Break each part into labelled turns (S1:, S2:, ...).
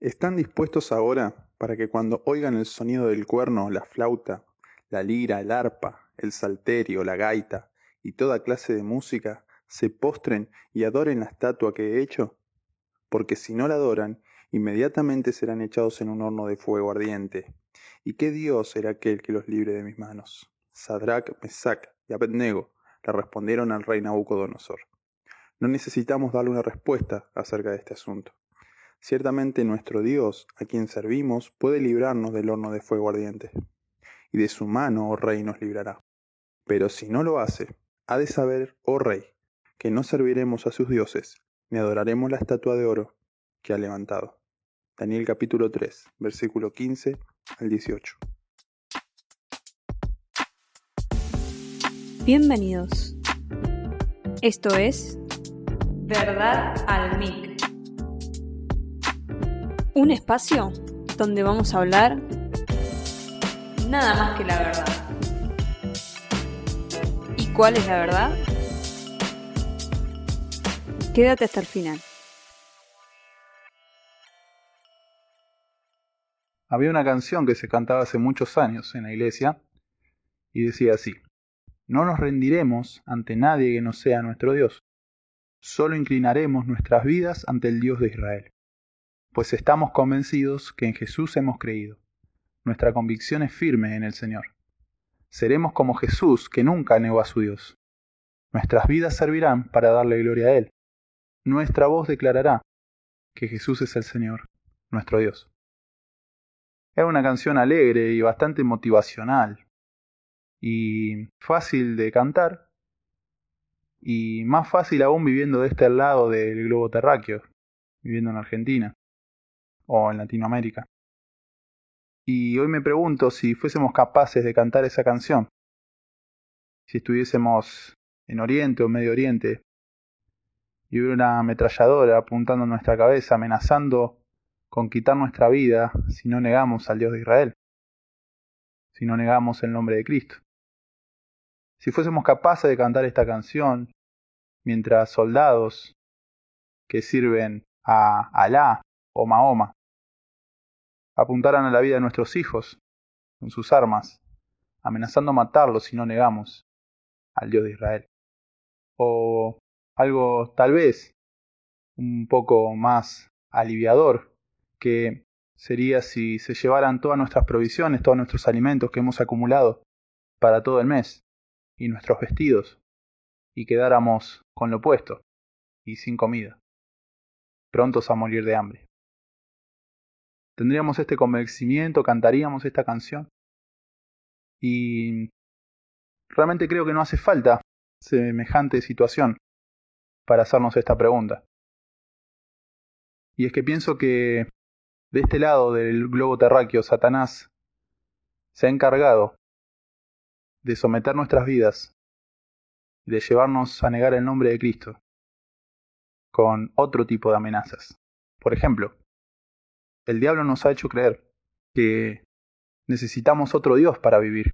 S1: ¿Están dispuestos ahora para que cuando oigan el sonido del cuerno, la flauta, la lira, el arpa, el salterio, la gaita y toda clase de música, se postren y adoren la estatua que he hecho? Porque si no la adoran, inmediatamente serán echados en un horno de fuego ardiente. ¿Y qué Dios será aquel que los libre de mis manos? Sadrach, Mesach y Abednego le respondieron al rey Nabucodonosor. No necesitamos darle una respuesta acerca de este asunto. Ciertamente nuestro Dios, a quien servimos, puede librarnos del horno de fuego ardiente, y de su mano, oh rey, nos librará. Pero si no lo hace, ha de saber, oh rey, que no serviremos a sus dioses, ni adoraremos la estatua de oro que ha levantado. Daniel capítulo 3, versículo 15 al 18.
S2: Bienvenidos. Esto es Verdad al Mic. Un espacio donde vamos a hablar nada más que la verdad. ¿Y cuál es la verdad? Quédate hasta el final.
S1: Había una canción que se cantaba hace muchos años en la iglesia y decía así, no nos rendiremos ante nadie que no sea nuestro Dios, solo inclinaremos nuestras vidas ante el Dios de Israel pues estamos convencidos que en Jesús hemos creído. Nuestra convicción es firme en el Señor. Seremos como Jesús, que nunca negó a su Dios. Nuestras vidas servirán para darle gloria a Él. Nuestra voz declarará que Jesús es el Señor, nuestro Dios. Era una canción alegre y bastante motivacional, y fácil de cantar, y más fácil aún viviendo de este lado del globo terráqueo, viviendo en Argentina o en Latinoamérica. Y hoy me pregunto si fuésemos capaces de cantar esa canción, si estuviésemos en Oriente o Medio Oriente y hubiera una ametralladora apuntando en nuestra cabeza, amenazando con quitar nuestra vida si no negamos al Dios de Israel, si no negamos el nombre de Cristo. Si fuésemos capaces de cantar esta canción mientras soldados que sirven a Alá o Mahoma apuntaran a la vida de nuestros hijos con sus armas, amenazando matarlos si no negamos al Dios de Israel. O algo tal vez un poco más aliviador, que sería si se llevaran todas nuestras provisiones, todos nuestros alimentos que hemos acumulado para todo el mes, y nuestros vestidos, y quedáramos con lo opuesto, y sin comida, prontos a morir de hambre tendríamos este convencimiento, cantaríamos esta canción. Y realmente creo que no hace falta semejante situación para hacernos esta pregunta. Y es que pienso que de este lado del globo terráqueo, Satanás se ha encargado de someter nuestras vidas de llevarnos a negar el nombre de Cristo con otro tipo de amenazas. Por ejemplo, el diablo nos ha hecho creer que necesitamos otro Dios para vivir.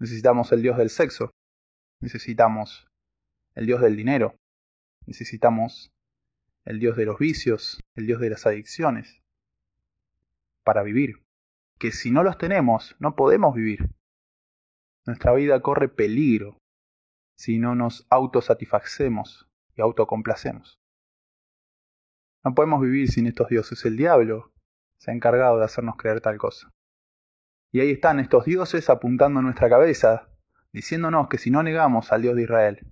S1: Necesitamos el Dios del sexo, necesitamos el Dios del dinero, necesitamos el Dios de los vicios, el Dios de las adicciones, para vivir. Que si no los tenemos, no podemos vivir. Nuestra vida corre peligro si no nos autosatisfacemos y autocomplacemos. No podemos vivir sin estos dioses. El diablo se ha encargado de hacernos creer tal cosa. Y ahí están estos dioses apuntando nuestra cabeza, diciéndonos que si no negamos al Dios de Israel,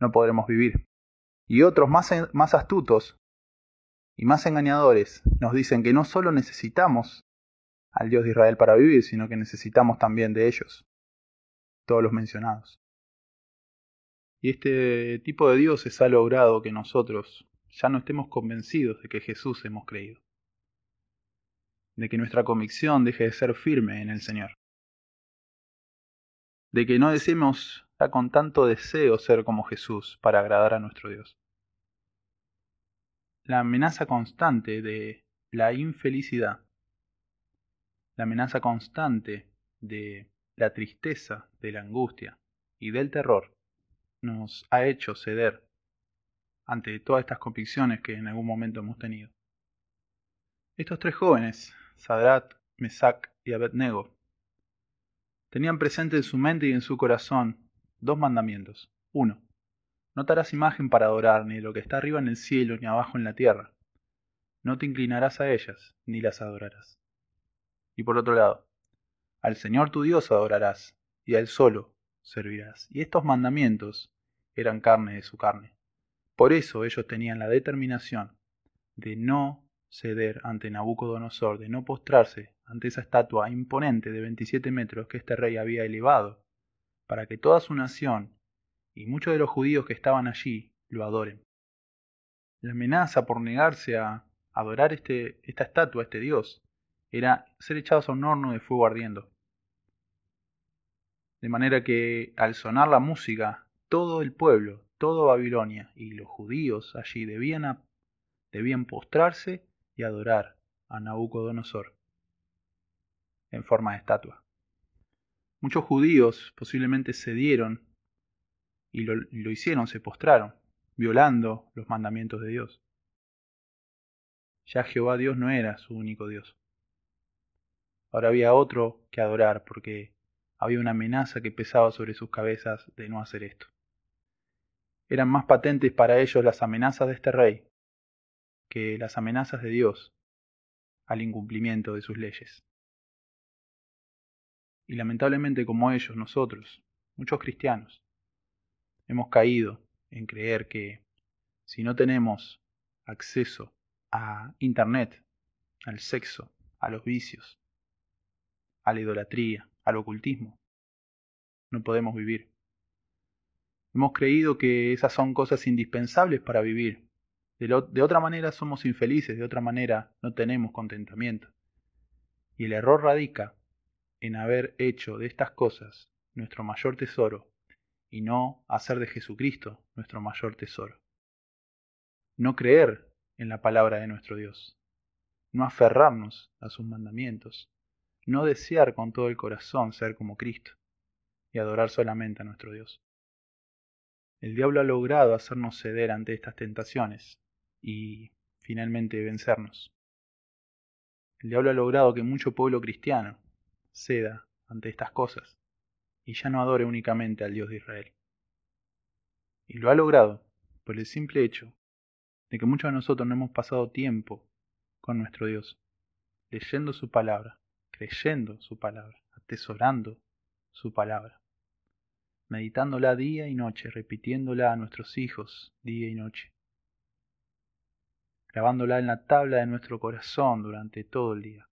S1: no podremos vivir. Y otros más, más astutos y más engañadores nos dicen que no solo necesitamos al Dios de Israel para vivir, sino que necesitamos también de ellos, todos los mencionados. Y este tipo de dioses ha logrado que nosotros ya no estemos convencidos de que Jesús hemos creído, de que nuestra convicción deje de ser firme en el Señor, de que no deseemos ya con tanto deseo ser como Jesús para agradar a nuestro Dios. La amenaza constante de la infelicidad, la amenaza constante de la tristeza, de la angustia y del terror nos ha hecho ceder ante todas estas convicciones que en algún momento hemos tenido. Estos tres jóvenes, Sadrat, Mesac y Abednego, tenían presente en su mente y en su corazón dos mandamientos. Uno, no te harás imagen para adorar ni de lo que está arriba en el cielo ni abajo en la tierra. No te inclinarás a ellas ni las adorarás. Y por otro lado, al Señor tu Dios adorarás y a Él solo servirás. Y estos mandamientos eran carne de su carne. Por eso ellos tenían la determinación de no ceder ante Nabucodonosor, de no postrarse ante esa estatua imponente de 27 metros que este rey había elevado, para que toda su nación y muchos de los judíos que estaban allí lo adoren. La amenaza por negarse a adorar este, esta estatua, este dios, era ser echados a un horno de fuego ardiendo. De manera que al sonar la música, todo el pueblo, toda Babilonia y los judíos allí debían, debían postrarse y adorar a Nabucodonosor en forma de estatua. Muchos judíos posiblemente cedieron y lo, lo hicieron, se postraron, violando los mandamientos de Dios. Ya Jehová Dios no era su único Dios. Ahora había otro que adorar porque había una amenaza que pesaba sobre sus cabezas de no hacer esto. Eran más patentes para ellos las amenazas de este rey que las amenazas de Dios al incumplimiento de sus leyes. Y lamentablemente como ellos, nosotros, muchos cristianos, hemos caído en creer que si no tenemos acceso a Internet, al sexo, a los vicios, a la idolatría, al ocultismo, no podemos vivir. Hemos creído que esas son cosas indispensables para vivir. De, de, otra manera somos infelices, de otra manera no tenemos contentamiento. Y el error radica en haber hecho de estas cosas nuestro mayor tesoro y no hacer de Jesucristo nuestro mayor tesoro. No creer en la palabra de nuestro Dios, no aferrarnos a sus mandamientos, no desear con todo el corazón ser como Cristo y adorar solamente a nuestro Dios. El diablo ha logrado hacernos ceder ante estas tentaciones y finalmente vencernos. El diablo ha logrado que mucho pueblo cristiano ceda ante estas cosas y ya no adore únicamente al Dios de Israel. Y lo ha logrado por el simple hecho de que muchos de nosotros no hemos pasado tiempo con nuestro Dios, leyendo su palabra, creyendo su palabra, atesorando su palabra, meditándola día y noche, repitiéndola a nuestros hijos día y noche, grabándola en la tabla de nuestro corazón durante todo el día.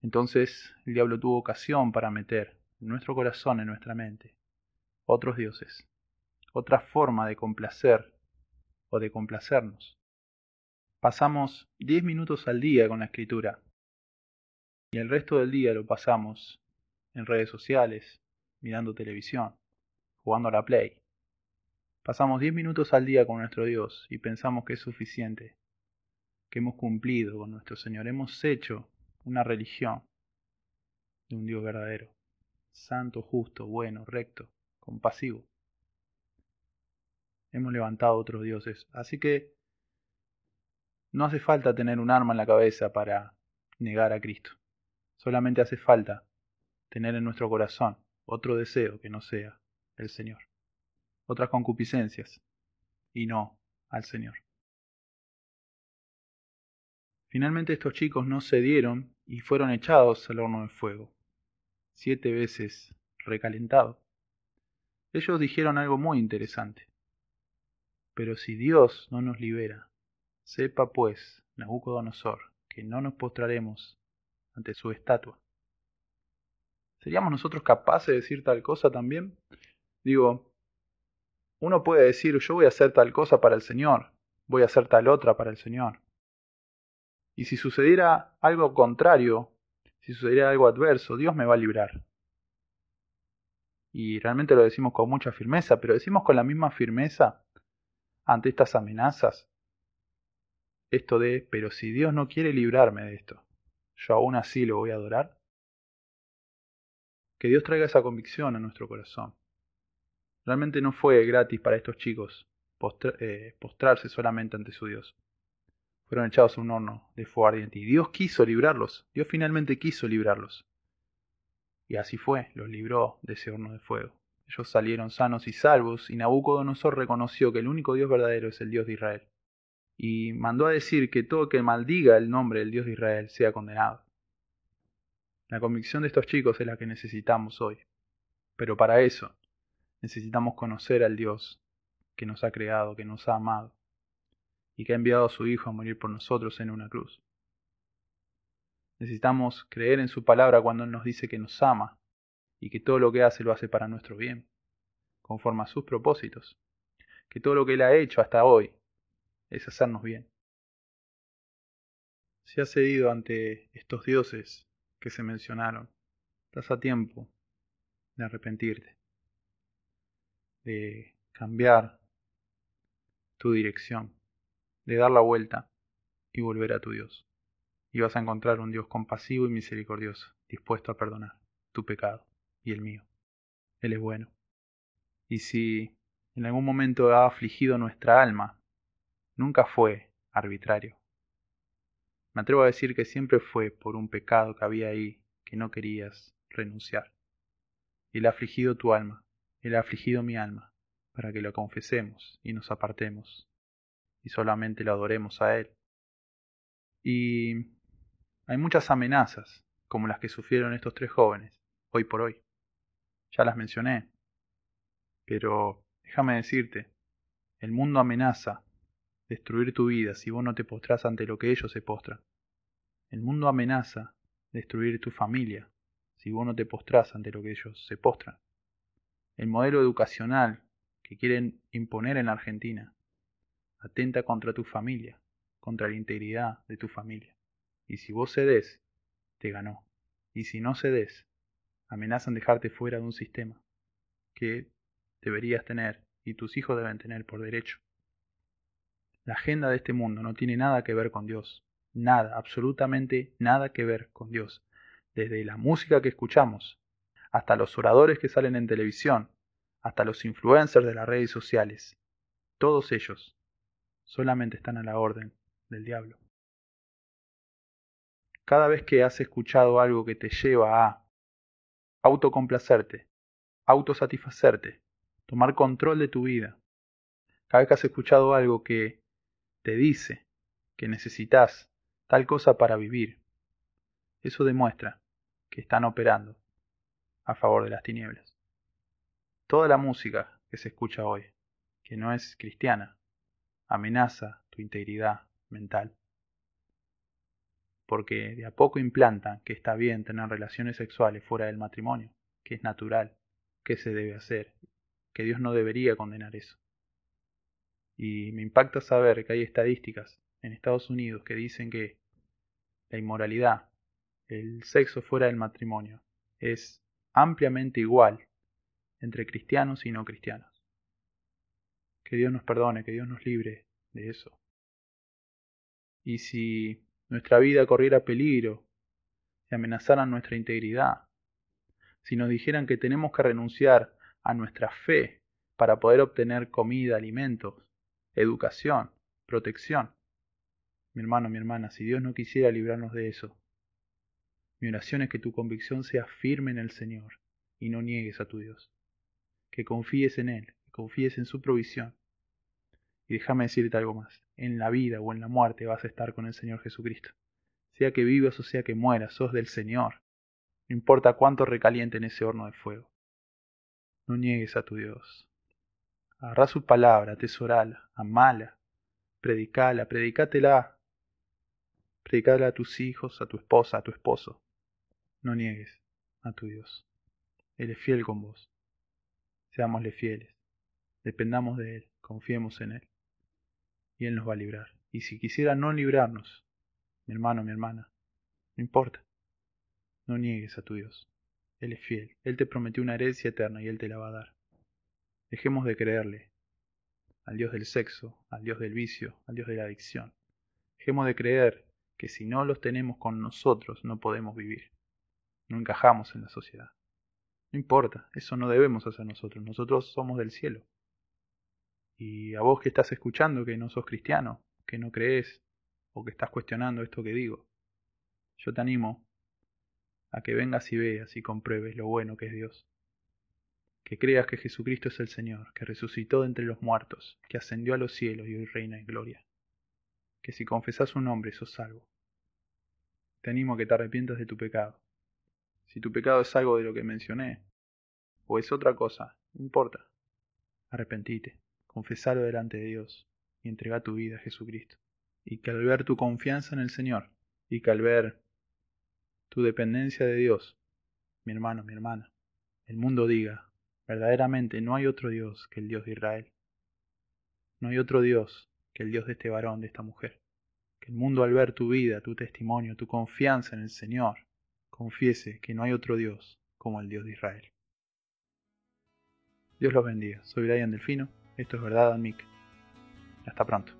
S1: Entonces el diablo tuvo ocasión para meter en nuestro corazón, en nuestra mente, otros dioses, otra forma de complacer o de complacernos. Pasamos diez minutos al día con la escritura y el resto del día lo pasamos en redes sociales, mirando televisión, jugando a la play. Pasamos diez minutos al día con nuestro Dios y pensamos que es suficiente, que hemos cumplido con nuestro Señor, hemos hecho una religión de un Dios verdadero santo, justo, bueno, recto, compasivo. Hemos levantado otros dioses. Así que no hace falta tener un arma en la cabeza para negar a Cristo. Solamente hace falta tener en nuestro corazón otro deseo que no sea el Señor. Otras concupiscencias y no al Señor. Finalmente estos chicos no cedieron y fueron echados al horno de fuego siete veces recalentado. Ellos dijeron algo muy interesante. Pero si Dios no nos libera, sepa pues, Nabucodonosor, que no nos postraremos ante su estatua. ¿Seríamos nosotros capaces de decir tal cosa también? Digo, uno puede decir, yo voy a hacer tal cosa para el Señor, voy a hacer tal otra para el Señor. Y si sucediera algo contrario si sucediera algo adverso, Dios me va a librar. Y realmente lo decimos con mucha firmeza, pero decimos con la misma firmeza ante estas amenazas. Esto de, pero si Dios no quiere librarme de esto, yo aún así lo voy a adorar. Que Dios traiga esa convicción a nuestro corazón. Realmente no fue gratis para estos chicos eh, postrarse solamente ante su Dios. Fueron echados a un horno de fuego ardiente y Dios quiso librarlos. Dios finalmente quiso librarlos. Y así fue, los libró de ese horno de fuego. Ellos salieron sanos y salvos, y Nabucodonosor reconoció que el único Dios verdadero es el Dios de Israel. Y mandó a decir que todo que maldiga el nombre del Dios de Israel sea condenado. La convicción de estos chicos es la que necesitamos hoy. Pero para eso necesitamos conocer al Dios que nos ha creado, que nos ha amado, y que ha enviado a su Hijo a morir por nosotros en una cruz. Necesitamos creer en su palabra cuando Él nos dice que nos ama y que todo lo que hace lo hace para nuestro bien, conforme a sus propósitos, que todo lo que Él ha hecho hasta hoy es hacernos bien. Si has cedido ante estos dioses que se mencionaron, estás a tiempo de arrepentirte, de cambiar tu dirección, de dar la vuelta y volver a tu Dios. Y vas a encontrar un Dios compasivo y misericordioso, dispuesto a perdonar tu pecado y el mío. Él es bueno. Y si en algún momento ha afligido nuestra alma, nunca fue arbitrario. Me atrevo a decir que siempre fue por un pecado que había ahí que no querías renunciar. Él ha afligido tu alma, Él ha afligido mi alma, para que lo confesemos y nos apartemos y solamente lo adoremos a Él. Y hay muchas amenazas, como las que sufrieron estos tres jóvenes, hoy por hoy. Ya las mencioné. Pero déjame decirte, el mundo amenaza destruir tu vida si vos no te postras ante lo que ellos se postran. El mundo amenaza destruir tu familia si vos no te postras ante lo que ellos se postran. El modelo educacional que quieren imponer en la Argentina atenta contra tu familia, contra la integridad de tu familia. Y si vos cedes, te ganó. Y si no cedes, amenazan dejarte fuera de un sistema que deberías tener y tus hijos deben tener por derecho. La agenda de este mundo no tiene nada que ver con Dios, nada, absolutamente nada que ver con Dios. Desde la música que escuchamos, hasta los oradores que salen en televisión, hasta los influencers de las redes sociales, todos ellos solamente están a la orden del diablo. Cada vez que has escuchado algo que te lleva a autocomplacerte, autosatisfacerte, tomar control de tu vida, cada vez que has escuchado algo que te dice que necesitas tal cosa para vivir, eso demuestra que están operando a favor de las tinieblas. Toda la música que se escucha hoy, que no es cristiana, amenaza tu integridad mental. Porque de a poco implantan que está bien tener relaciones sexuales fuera del matrimonio, que es natural, que se debe hacer, que Dios no debería condenar eso. Y me impacta saber que hay estadísticas en Estados Unidos que dicen que la inmoralidad, el sexo fuera del matrimonio, es ampliamente igual entre cristianos y no cristianos. Que Dios nos perdone, que Dios nos libre de eso. Y si nuestra vida corriera peligro y amenazaran nuestra integridad, si nos dijeran que tenemos que renunciar a nuestra fe para poder obtener comida, alimentos, educación, protección. Mi hermano, mi hermana, si Dios no quisiera librarnos de eso, mi oración es que tu convicción sea firme en el Señor y no niegues a tu Dios. Que confíes en Él, que confíes en su provisión. Y déjame decirte algo más. En la vida o en la muerte vas a estar con el Señor Jesucristo. Sea que vivas o sea que mueras, sos del Señor. No importa cuánto recaliente en ese horno de fuego. No niegues a tu Dios. Agarrá su palabra, atesorala, amala, predicala, predicátela. Predicala a tus hijos, a tu esposa, a tu esposo. No niegues a tu Dios. Él es fiel con vos. Seámosle fieles. Dependamos de Él, confiemos en Él. Y Él nos va a librar. Y si quisiera no librarnos, mi hermano, mi hermana, no importa. No niegues a tu Dios. Él es fiel. Él te prometió una herencia eterna y Él te la va a dar. Dejemos de creerle al Dios del sexo, al Dios del vicio, al Dios de la adicción. Dejemos de creer que si no los tenemos con nosotros no podemos vivir. No encajamos en la sociedad. No importa, eso no debemos hacer nosotros. Nosotros somos del cielo. Y a vos que estás escuchando que no sos cristiano, que no crees o que estás cuestionando esto que digo, yo te animo a que vengas y veas y compruebes lo bueno que es Dios. Que creas que Jesucristo es el Señor, que resucitó de entre los muertos, que ascendió a los cielos y hoy reina en gloria. Que si confesás su nombre sos salvo. Te animo a que te arrepientas de tu pecado. Si tu pecado es algo de lo que mencioné, o es otra cosa, no importa. Arrepentite, confesalo delante de Dios y entrega tu vida a Jesucristo. Y que al ver tu confianza en el Señor, y que al ver tu dependencia de Dios, mi hermano, mi hermana, el mundo diga, verdaderamente no hay otro Dios que el Dios de Israel. No hay otro Dios que el Dios de este varón, de esta mujer. Que el mundo al ver tu vida, tu testimonio, tu confianza en el Señor, confiese que no hay otro Dios como el Dios de Israel. Dios los bendiga. Soy Brian Delfino. Esto es Verdad Mick. Hasta pronto.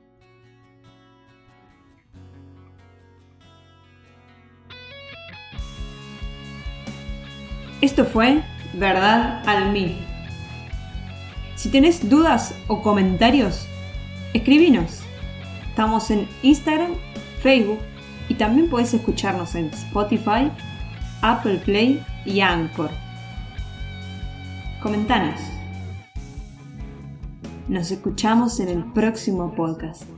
S2: Esto fue Verdad al. Si tenés dudas o comentarios, escribinos. Estamos en Instagram, Facebook y también puedes escucharnos en Spotify, Apple Play y Anchor. Comentanos. Nos escuchamos en el próximo podcast.